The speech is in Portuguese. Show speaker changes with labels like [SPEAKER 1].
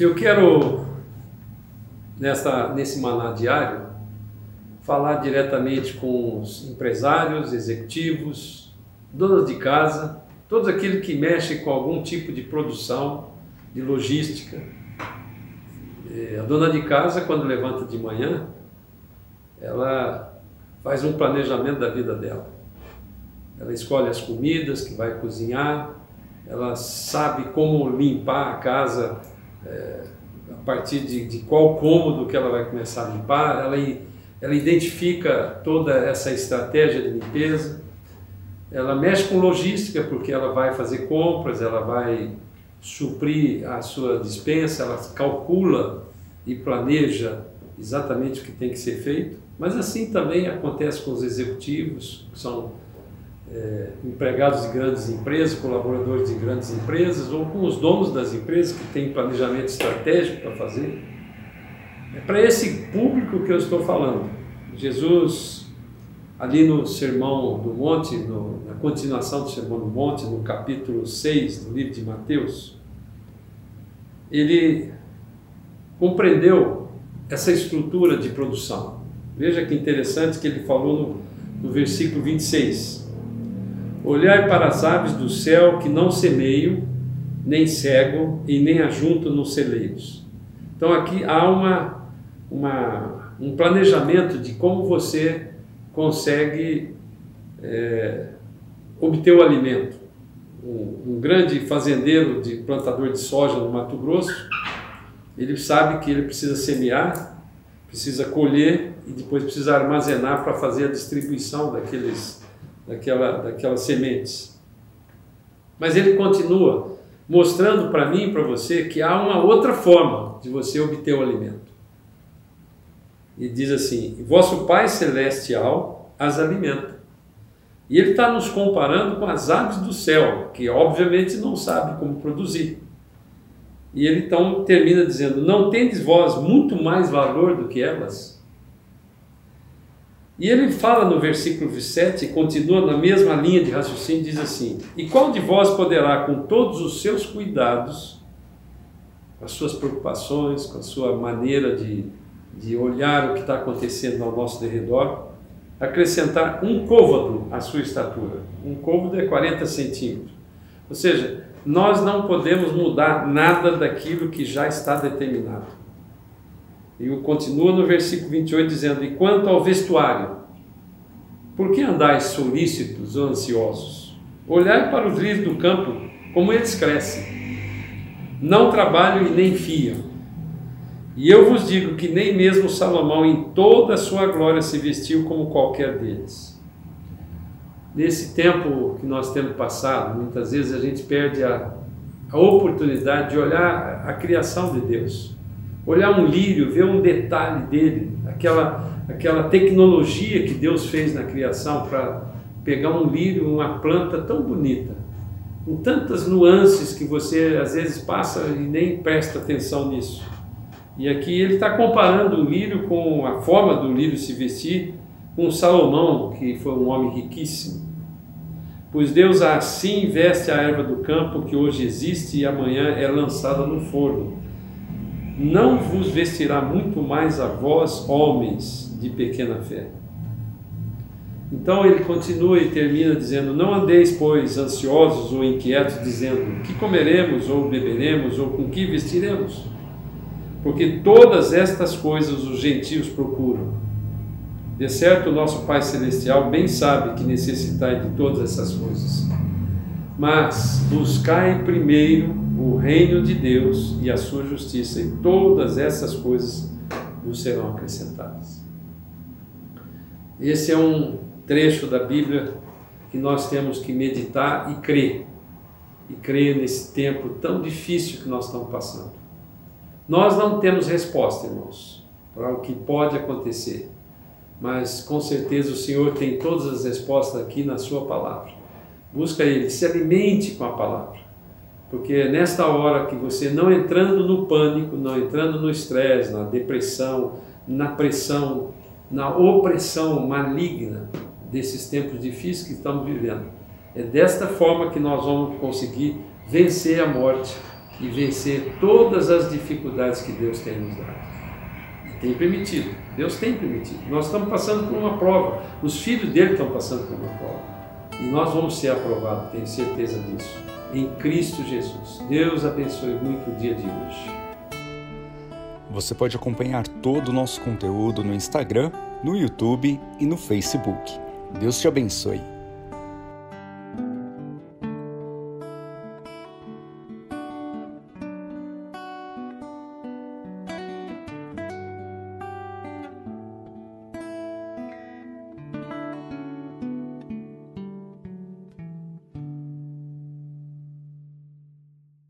[SPEAKER 1] Eu quero, nessa, nesse maná diário, falar diretamente com os empresários, executivos, donos de casa, todos aqueles que mexem com algum tipo de produção, de logística. É, a dona de casa, quando levanta de manhã, ela faz um planejamento da vida dela. Ela escolhe as comidas que vai cozinhar, ela sabe como limpar a casa é, a partir de, de, qual cômodo que ela vai começar a limpar, ela, ela identifica toda essa estratégia de limpeza, ela mexe com logística porque ela vai fazer compras, ela vai suprir a sua dispensa, ela calcula e planeja exatamente o que tem que ser feito, mas assim também acontece com os executivos, que são é, empregados de grandes empresas, colaboradores de grandes empresas, ou com os donos das empresas que têm planejamento estratégico para fazer. É para esse público que eu estou falando. Jesus, ali no Sermão do Monte, no, na continuação do Sermão do Monte, no capítulo 6 do livro de Mateus, ele compreendeu essa estrutura de produção. Veja que interessante que ele falou no, no versículo 26. Olhai para as aves do céu que não semeiam, nem cegam e nem ajuntam nos celeiros. Então aqui há uma, uma, um planejamento de como você consegue é, obter o alimento. Um, um grande fazendeiro de plantador de soja no Mato Grosso, ele sabe que ele precisa semear, precisa colher e depois precisa armazenar para fazer a distribuição daqueles daquela, daquelas sementes. Mas ele continua mostrando para mim e para você que há uma outra forma de você obter o alimento. E diz assim: Vosso Pai Celestial as alimenta. E ele está nos comparando com as aves do céu, que obviamente não sabe como produzir. E ele então termina dizendo: Não tendes vós muito mais valor do que elas? E ele fala no versículo 7, continua na mesma linha de raciocínio, diz assim: E qual de vós poderá, com todos os seus cuidados, com as suas preocupações, com a sua maneira de, de olhar o que está acontecendo ao nosso derredor, acrescentar um côvado à sua estatura? Um côvado é 40 centímetros. Ou seja, nós não podemos mudar nada daquilo que já está determinado. E continua no versículo 28 dizendo: E quanto ao vestuário, por que andais solícitos ou ansiosos? Olhai para os lírios do campo, como eles crescem. Não trabalham e nem fiam. E eu vos digo que nem mesmo Salomão, em toda a sua glória, se vestiu como qualquer deles. Nesse tempo que nós temos passado, muitas vezes a gente perde a, a oportunidade de olhar a criação de Deus olhar um lírio, ver um detalhe dele, aquela, aquela tecnologia que Deus fez na criação para pegar um lírio, uma planta tão bonita, com tantas nuances que você às vezes passa e nem presta atenção nisso. E aqui ele está comparando o lírio com a forma do lírio se vestir com Salomão, que foi um homem riquíssimo. Pois Deus assim veste a erva do campo que hoje existe e amanhã é lançada no forno não vos vestirá muito mais a vós, homens de pequena fé. Então ele continua e termina dizendo: Não andeis, pois, ansiosos ou inquietos, dizendo: Que comeremos, ou beberemos, ou com que vestiremos? Porque todas estas coisas os gentios procuram. De certo, nosso Pai Celestial bem sabe que necessitai de todas essas coisas. Mas buscai primeiro o reino de Deus e a sua justiça, e todas essas coisas vos serão acrescentadas. Esse é um trecho da Bíblia que nós temos que meditar e crer. E crer nesse tempo tão difícil que nós estamos passando. Nós não temos resposta, irmãos, para o que pode acontecer. Mas com certeza o Senhor tem todas as respostas aqui na Sua palavra. Busca Ele, se alimente com a palavra. Porque é nesta hora que você não entrando no pânico, não entrando no estresse, na depressão, na pressão, na opressão maligna desses tempos difíceis que estamos vivendo. É desta forma que nós vamos conseguir vencer a morte e vencer todas as dificuldades que Deus tem nos dado. Tem permitido, Deus tem permitido. Nós estamos passando por uma prova, os filhos dele estão passando por uma prova. E nós vamos ser aprovados, tenho certeza disso. Em Cristo Jesus. Deus abençoe muito o dia de hoje.
[SPEAKER 2] Você pode acompanhar todo o nosso conteúdo no Instagram, no YouTube e no Facebook. Deus te abençoe.